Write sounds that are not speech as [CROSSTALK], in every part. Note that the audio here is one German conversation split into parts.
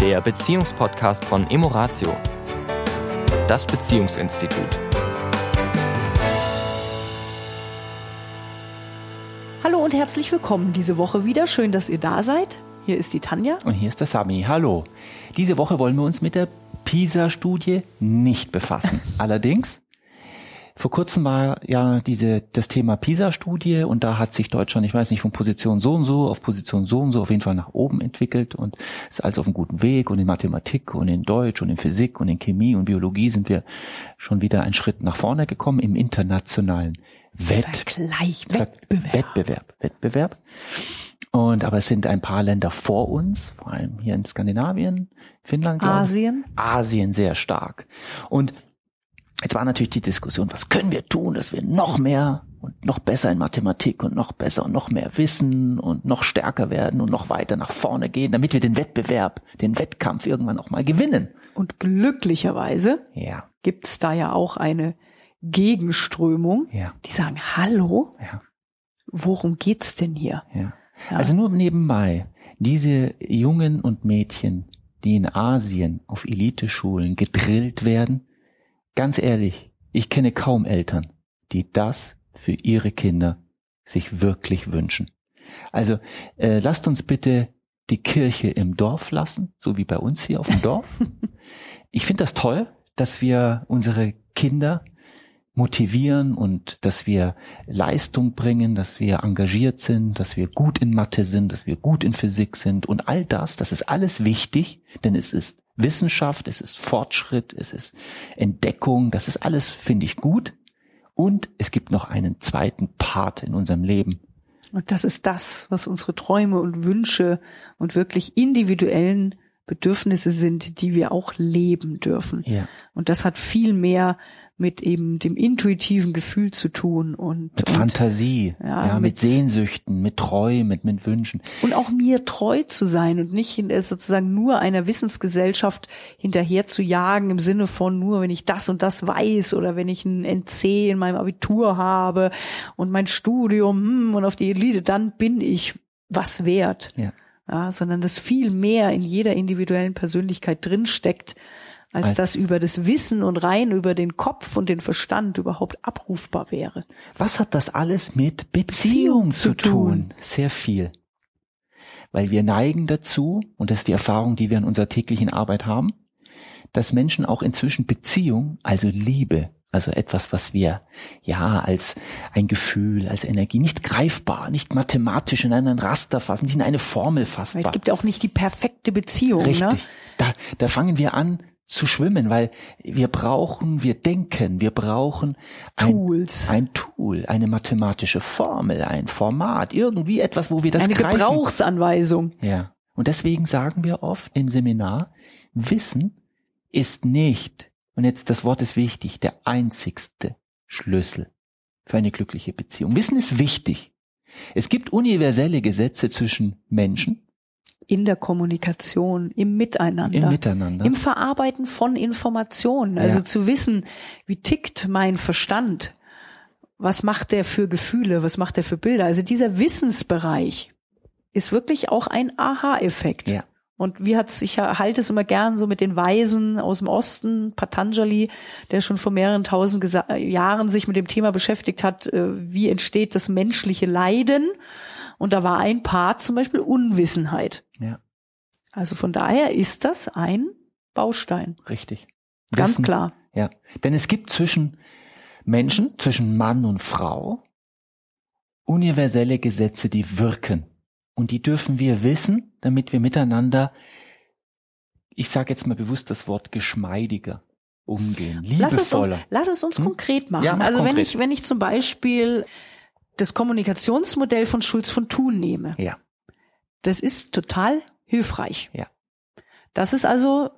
der Beziehungspodcast von Emoratio, das Beziehungsinstitut. Hallo und herzlich willkommen diese Woche wieder. Schön, dass ihr da seid. Hier ist die Tanja. Und hier ist der Sami. Hallo. Diese Woche wollen wir uns mit der PISA-Studie nicht befassen. [LAUGHS] Allerdings vor kurzem war ja diese, das Thema PISA-Studie und da hat sich Deutschland, ich weiß nicht, von Position so und so auf Position so und so auf jeden Fall nach oben entwickelt und ist also auf einem guten Weg und in Mathematik und in Deutsch und in Physik und in Chemie und Biologie sind wir schon wieder einen Schritt nach vorne gekommen im internationalen Wett Vergleich, Wettbewerb. Wettbewerb. Wettbewerb. Und aber es sind ein paar Länder vor uns, vor allem hier in Skandinavien, Finnland. Asien. Asien sehr stark. Und Jetzt war natürlich die Diskussion, was können wir tun, dass wir noch mehr und noch besser in Mathematik und noch besser und noch mehr wissen und noch stärker werden und noch weiter nach vorne gehen, damit wir den Wettbewerb, den Wettkampf irgendwann auch mal gewinnen. Und glücklicherweise Ja, gibt's da ja auch eine Gegenströmung, ja, die sagen, hallo, ja, worum geht's denn hier? Ja. Also nur nebenbei, diese Jungen und Mädchen, die in Asien auf Eliteschulen gedrillt werden, ganz ehrlich, ich kenne kaum Eltern, die das für ihre Kinder sich wirklich wünschen. Also äh, lasst uns bitte die Kirche im Dorf lassen, so wie bei uns hier auf dem [LAUGHS] Dorf. Ich finde das toll, dass wir unsere Kinder motivieren und dass wir Leistung bringen, dass wir engagiert sind, dass wir gut in Mathe sind, dass wir gut in Physik sind und all das, das ist alles wichtig, denn es ist Wissenschaft, es ist Fortschritt, es ist Entdeckung, das ist alles, finde ich, gut. Und es gibt noch einen zweiten Part in unserem Leben. Und das ist das, was unsere Träume und Wünsche und wirklich individuellen Bedürfnisse sind, die wir auch leben dürfen. Ja. Und das hat viel mehr mit eben dem intuitiven Gefühl zu tun und, Mit und Fantasie, Ja, ja, mit, mit- Sehnsüchten, mit Träumen, mit, mit Wünschen. Und auch mir treu zu sein und nicht äh, sozusagen nur einer Wissensgesellschaft hinterher zu jagen im Sinne von nur, wenn ich das und das weiß oder wenn ich ein NC in meinem Abitur habe und mein Studium hm, und auf die Elite, dann bin ich was wert. Ja. Ja, sondern dass viel mehr in jeder individuellen Persönlichkeit drinsteckt, als, Als- das über das Wissen und rein über den Kopf und den Verstand überhaupt abrufbar wäre. Was hat das alles mit Beziehung zu tun? Sehr viel. Weil wir neigen dazu, und das ist die Erfahrung, die wir in unserer täglichen Arbeit haben, dass Menschen auch inzwischen Beziehung, also Liebe, also etwas, was wir ja als ein Gefühl, als Energie nicht greifbar, nicht mathematisch in einen Raster fassen, nicht in eine Formel fassbar. es gibt ja auch nicht die perfekte Beziehung. Richtig. Ne? Da, da fangen wir an zu schwimmen, weil wir brauchen, wir denken, wir brauchen ein, Tools. ein Tool, eine mathematische Formel, ein Format, irgendwie etwas, wo wir das Eine greifen. Gebrauchsanweisung. Ja. Und deswegen sagen wir oft im Seminar, Wissen ist nicht, und jetzt das Wort ist wichtig, der einzigste Schlüssel für eine glückliche Beziehung. Wissen ist wichtig. Es gibt universelle Gesetze zwischen Menschen In der Kommunikation, im Miteinander. im Miteinander. Im Verarbeiten von Informationen. Also Ja. zu wissen, wie tickt mein Verstand? Was macht der für Gefühle? Was macht der für Bilder? Also dieser Wissensbereich ist wirklich auch ein Aha-Effekt. Ja. Und wie hat's, ich halte es immer gern so mit den Weisen aus dem Osten, Patanjali, der schon vor mehreren tausend Gesa Jahren sich mit dem Thema beschäftigt hat, äh, wie entsteht das menschliche Leiden? Und da war ein Part zum Beispiel Unwissenheit. ja, Also von daher ist das ein Baustein. richtig. Ganz Wissen, klar. Ja. Denn es gibt zwischen Menschen, zwischen Mann und Frau, universelle Gesetze, die wirken. Und die dürfen wir wissen, damit wir miteinander, ich sage jetzt mal bewusst das Wort geschmeidiger umgehen, Lass es uns, liebevoller. lass es uns Hm? konkret machen. Ja, also wenn konkret. ich, wenn ich zum Beispiel das Kommunikationsmodell von Schulz von Thun nehme, Ja, das ist total hilfreich. Ja. Das ist also,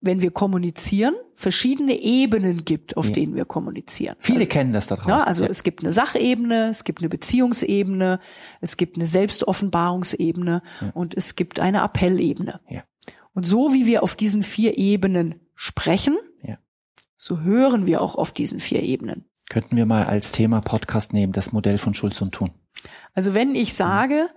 wenn wir kommunizieren, verschiedene Ebenen gibt, auf Ja. denen wir kommunizieren. viele also, kennen das da draußen. Ja, also ja. es gibt eine Sachebene, es gibt eine Beziehungsebene, es gibt eine Selbstoffenbarungsebene Ja. und es gibt eine Appellebene. Ja. Und so wie wir auf diesen vier Ebenen sprechen, Ja. so hören wir auch auf diesen vier Ebenen. Könnten wir mal als Thema Podcast nehmen, das Modell von Schulz und Thun. Also wenn ich sage,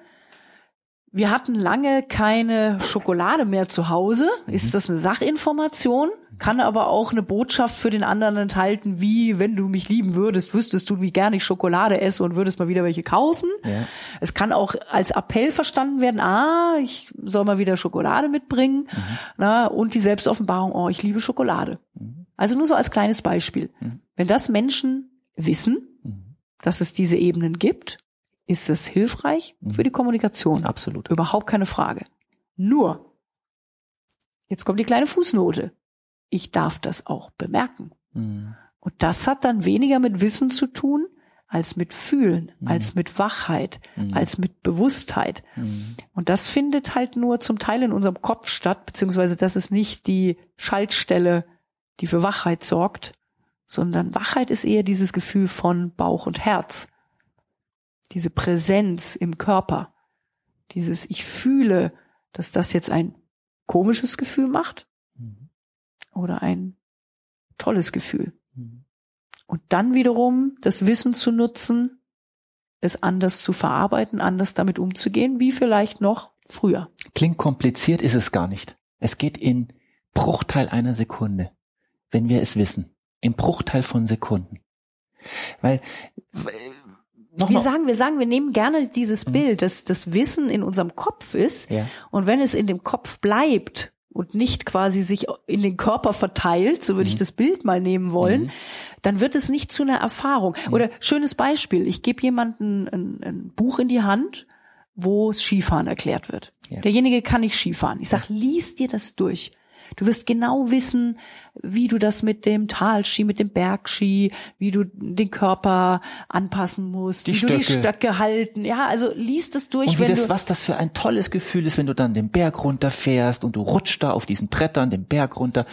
wir hatten lange keine Schokolade mehr zu Hause. Ist das eine Sachinformation? Kann aber auch eine Botschaft für den anderen enthalten, wie, wenn du mich lieben würdest, wüsstest du, wie gerne ich Schokolade esse und würdest mal wieder welche kaufen. Ja. Es kann auch als Appell verstanden werden, ah, ich soll mal wieder Schokolade mitbringen. Na, und die Selbstoffenbarung, oh, ich liebe Schokolade. Also nur so als kleines Beispiel. Wenn das Menschen wissen, dass es diese Ebenen gibt, ist es hilfreich für die Kommunikation. Absolut. Überhaupt keine Frage. Nur, jetzt kommt die kleine Fußnote. Ich darf das auch bemerken. Mhm. Und das hat dann weniger mit Wissen zu tun, als mit Fühlen, als mit Wachheit, als mit Bewusstheit. Und das findet halt nur zum Teil in unserem Kopf statt, beziehungsweise das ist nicht die Schaltstelle, die für Wachheit sorgt, sondern Wachheit ist eher dieses Gefühl von Bauch und Herz. Diese Präsenz im Körper. Dieses Ich fühle, dass das jetzt ein komisches Gefühl macht oder ein tolles Gefühl. Und dann wiederum das Wissen zu nutzen, es anders zu verarbeiten, anders damit umzugehen, wie vielleicht noch früher. Klingt kompliziert, ist es gar nicht. Es geht in Bruchteil einer Sekunde, wenn wir es wissen. Im Bruchteil von Sekunden. Weil, w- noch Wir sagen, wir sagen, wir nehmen gerne dieses Bild, dass das Wissen in unserem Kopf ist. Ja. Und wenn es in dem Kopf bleibt und nicht quasi sich in den Körper verteilt, so würde ich das Bild mal nehmen wollen, dann wird es nicht zu einer Erfahrung. Oder schönes Beispiel, ich gebe jemandem ein, ein Buch in die Hand, wo es Skifahren erklärt wird. Ja. Derjenige kann nicht Skifahren. Ich sag, lies dir das durch. Du wirst genau wissen, wie du das mit dem Talski, mit dem Bergski, wie du den Körper anpassen musst, Die wie du die Stöcke. Stöcke halten. Ja, also lies das durch, Und wie das, was das für ein tolles Gefühl ist, wenn du dann den Berg runterfährst und du rutschst da auf diesen Brettern den Berg runter.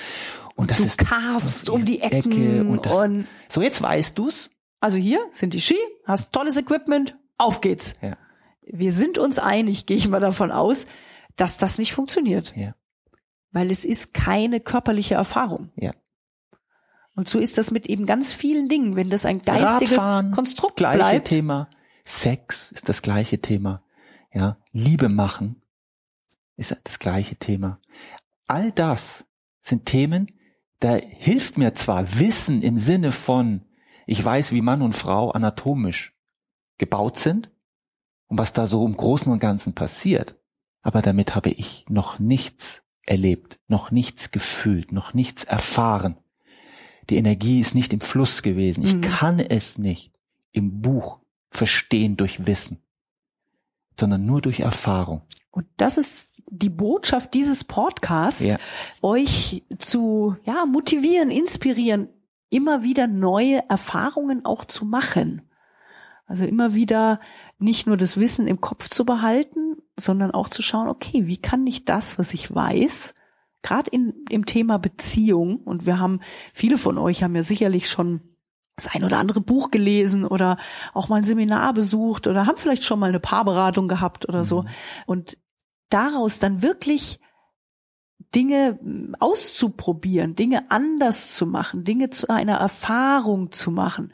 Und das du ist carvst um die Ecken Ecke und das. und so, jetzt weißt du's. also hier sind die Ski, hast tolles Equipment, auf geht's. Ja. Wir sind uns einig, gehe ich mal davon aus, dass das nicht funktioniert, Ja. Weil es ist keine körperliche Erfahrung. Ja. Und so ist das mit eben ganz vielen Dingen, wenn das ein geistiges Radfahren, Konstrukt gleiche bleibt. Thema. Sex ist das gleiche Thema. Ja, Liebe machen ist das gleiche Thema. All das sind Themen, da hilft mir zwar Wissen im Sinne von, ich weiß, wie Mann und Frau anatomisch gebaut sind und was da so im Großen und Ganzen passiert, aber damit habe ich noch nichts erlebt, noch nichts gefühlt, noch nichts erfahren. Die Energie ist nicht im Fluss gewesen. Ich Mhm. kann es nicht im Buch verstehen durch Wissen, sondern nur durch Erfahrung. Und das ist die Botschaft dieses Podcasts, Ja. euch zu ja, motivieren, inspirieren, immer wieder neue Erfahrungen auch zu machen. Also immer wieder nicht nur das Wissen im Kopf zu behalten, sondern auch zu schauen, okay, wie kann ich das, was ich weiß, gerade in, im Thema Beziehung, und wir haben, viele von euch haben ja sicherlich schon das ein oder andere Buch gelesen oder auch mal ein Seminar besucht oder haben vielleicht schon mal eine Paarberatung gehabt oder so. Und daraus dann wirklich Dinge mm, auszuprobieren, Dinge anders zu machen, Dinge zu einer Erfahrung zu machen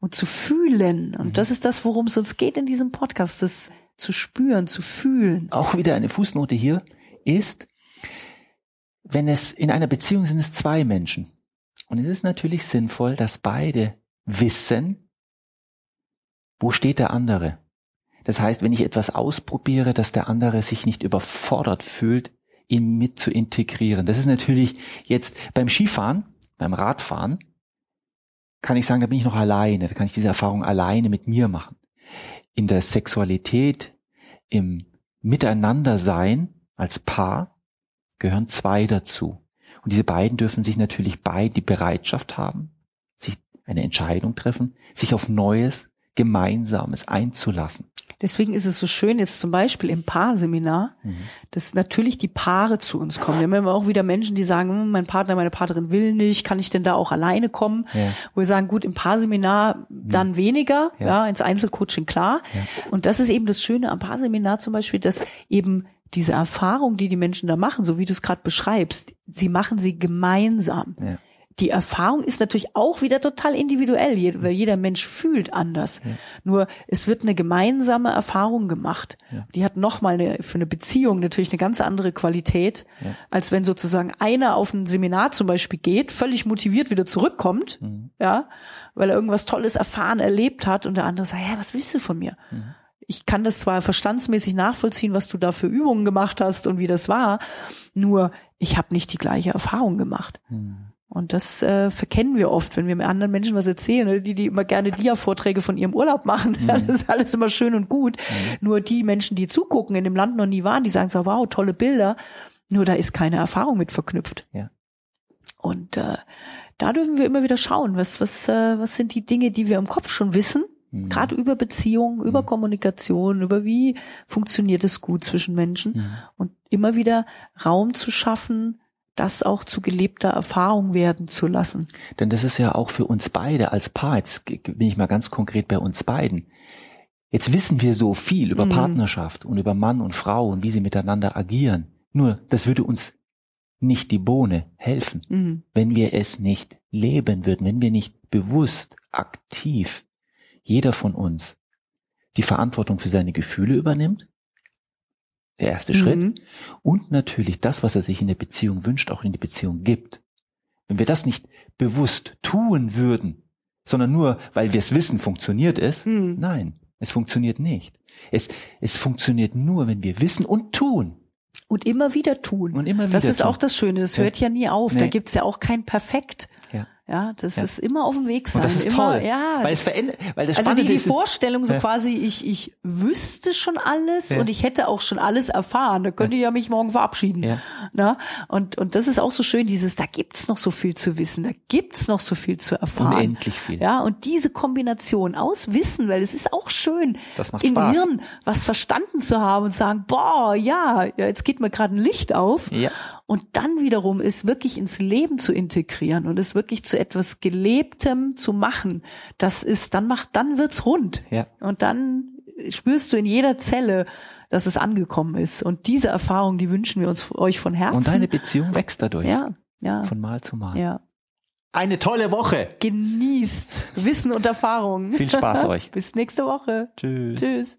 und zu fühlen. Und das ist das, worum es uns geht in diesem Podcast, das zu spüren, zu fühlen. Auch wieder eine Fußnote hier ist, wenn es in einer Beziehung sind es zwei Menschen. Und es ist natürlich sinnvoll, dass beide wissen, wo steht der andere. Das heißt, wenn ich etwas ausprobiere, dass der andere sich nicht überfordert fühlt, ihn mit zu integrieren. Das ist natürlich jetzt beim Skifahren, beim Radfahren, kann ich sagen, da bin ich noch alleine. Da kann ich diese Erfahrung alleine mit mir machen. In der Sexualität, im Miteinandersein als Paar gehören zwei dazu. Und diese beiden dürfen sich natürlich beide die Bereitschaft haben, sich eine Entscheidung treffen, sich auf Neues, Gemeinsames einzulassen. Deswegen ist es so schön, jetzt zum Beispiel im Paarseminar, dass natürlich die Paare zu uns kommen. Wir haben immer auch wieder Menschen, die sagen, hm, mein Partner, meine Partnerin will nicht, kann ich denn da auch alleine kommen? Ja. Wo wir sagen, gut, im Paarseminar dann weniger, ja, Ja. ins Einzelcoaching klar. Und das ist eben das Schöne am Paarseminar zum Beispiel, dass eben diese Erfahrung, die die Menschen da machen, so wie du es gerade beschreibst, sie machen sie gemeinsam. Ja. Die Erfahrung ist natürlich auch wieder total individuell, weil jeder Mensch fühlt anders. Ja. Nur es wird eine gemeinsame Erfahrung gemacht. Ja. Die hat nochmal eine, für eine Beziehung natürlich eine ganz andere Qualität, ja. als wenn sozusagen einer auf ein Seminar zum Beispiel geht, völlig motiviert wieder zurückkommt, mhm. ja, weil er irgendwas Tolles erfahren, erlebt hat und der andere sagt, ja, was willst du von mir? Mhm. Ich kann das zwar verstandsmäßig nachvollziehen, was du da für Übungen gemacht hast und wie das war, nur ich habe nicht die gleiche Erfahrung gemacht. Mhm. Und das äh, verkennen wir oft, wenn wir mit anderen Menschen was erzählen, die, die immer gerne Dia-Vorträge von ihrem Urlaub machen. [LAUGHS] Mhm. Ja, das ist alles immer schön und gut. Mhm. Nur die Menschen, die zugucken, in dem Land noch nie waren, die sagen so, wow, tolle Bilder. Nur da ist keine Erfahrung mit verknüpft. Ja. Und äh, da dürfen wir immer wieder schauen, was, was, äh, was sind die Dinge, die wir im Kopf schon wissen, mhm. gerade über Beziehungen, über mhm. Kommunikation, über wie funktioniert es gut zwischen Menschen mhm. und immer wieder Raum zu schaffen, das auch zu gelebter Erfahrung werden zu lassen. Denn das ist ja auch für uns beide als Paar, jetzt bin ich mal ganz konkret bei uns beiden. Jetzt wissen wir so viel über mhm. Partnerschaft und über Mann und Frau und wie sie miteinander agieren. Nur, das würde uns nicht die Bohne helfen, mhm. wenn wir es nicht leben würden, wenn wir nicht bewusst, aktiv, jeder von uns die Verantwortung für seine Gefühle übernimmt der erste mhm. Schritt. Und natürlich das, was er sich in der Beziehung wünscht, auch in die Beziehung gibt. Wenn wir das nicht bewusst tun würden, sondern nur, weil wir es wissen, funktioniert es, mhm. nein, es funktioniert nicht. Es, es funktioniert nur, wenn wir wissen und tun. Und immer wieder tun. Und immer wieder das ist tun. auch das Schöne, das ja. hört ja nie auf. Nee. Da gibt's ja auch kein Perfekt. Ja. Ja, das ja. ist immer auf dem Weg sein. Und das ist immer, toll. Ja. Weil es verändert, weil das Also die, die Vorstellung so ja. quasi, ich, ich wüsste schon alles ja. und ich hätte auch schon alles erfahren. Da könnte ich ja mich morgen verabschieden. Ja. Na? Und, und das ist auch so schön, dieses, da gibt's noch so viel zu wissen, da gibt's noch so viel zu erfahren. Unendlich viel. Ja, und diese Kombination aus Wissen, weil es ist auch schön, das macht im Spaß. Hirn was verstanden zu haben und sagen, boah, ja, jetzt geht mir gerade ein Licht auf. Ja. Und dann wiederum ist wirklich ins Leben zu integrieren und es wirklich zu etwas Gelebtem zu machen. Das ist, dann macht, dann wird's rund. Ja. Und dann spürst du in jeder Zelle, dass es angekommen ist. Und diese Erfahrung, die wünschen wir uns euch von Herzen. Und deine Beziehung wächst dadurch. Ja, ja. Von Mal zu Mal. Ja. Eine tolle Woche. Genießt Wissen und Erfahrung. Viel Spaß [LAUGHS] euch. Bis nächste Woche. Tschüss. Tschüss.